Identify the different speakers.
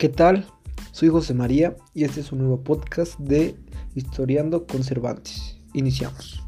Speaker 1: ¿Qué tal? Soy José María y este es un nuevo podcast de Historiando con Cervantes. Iniciamos.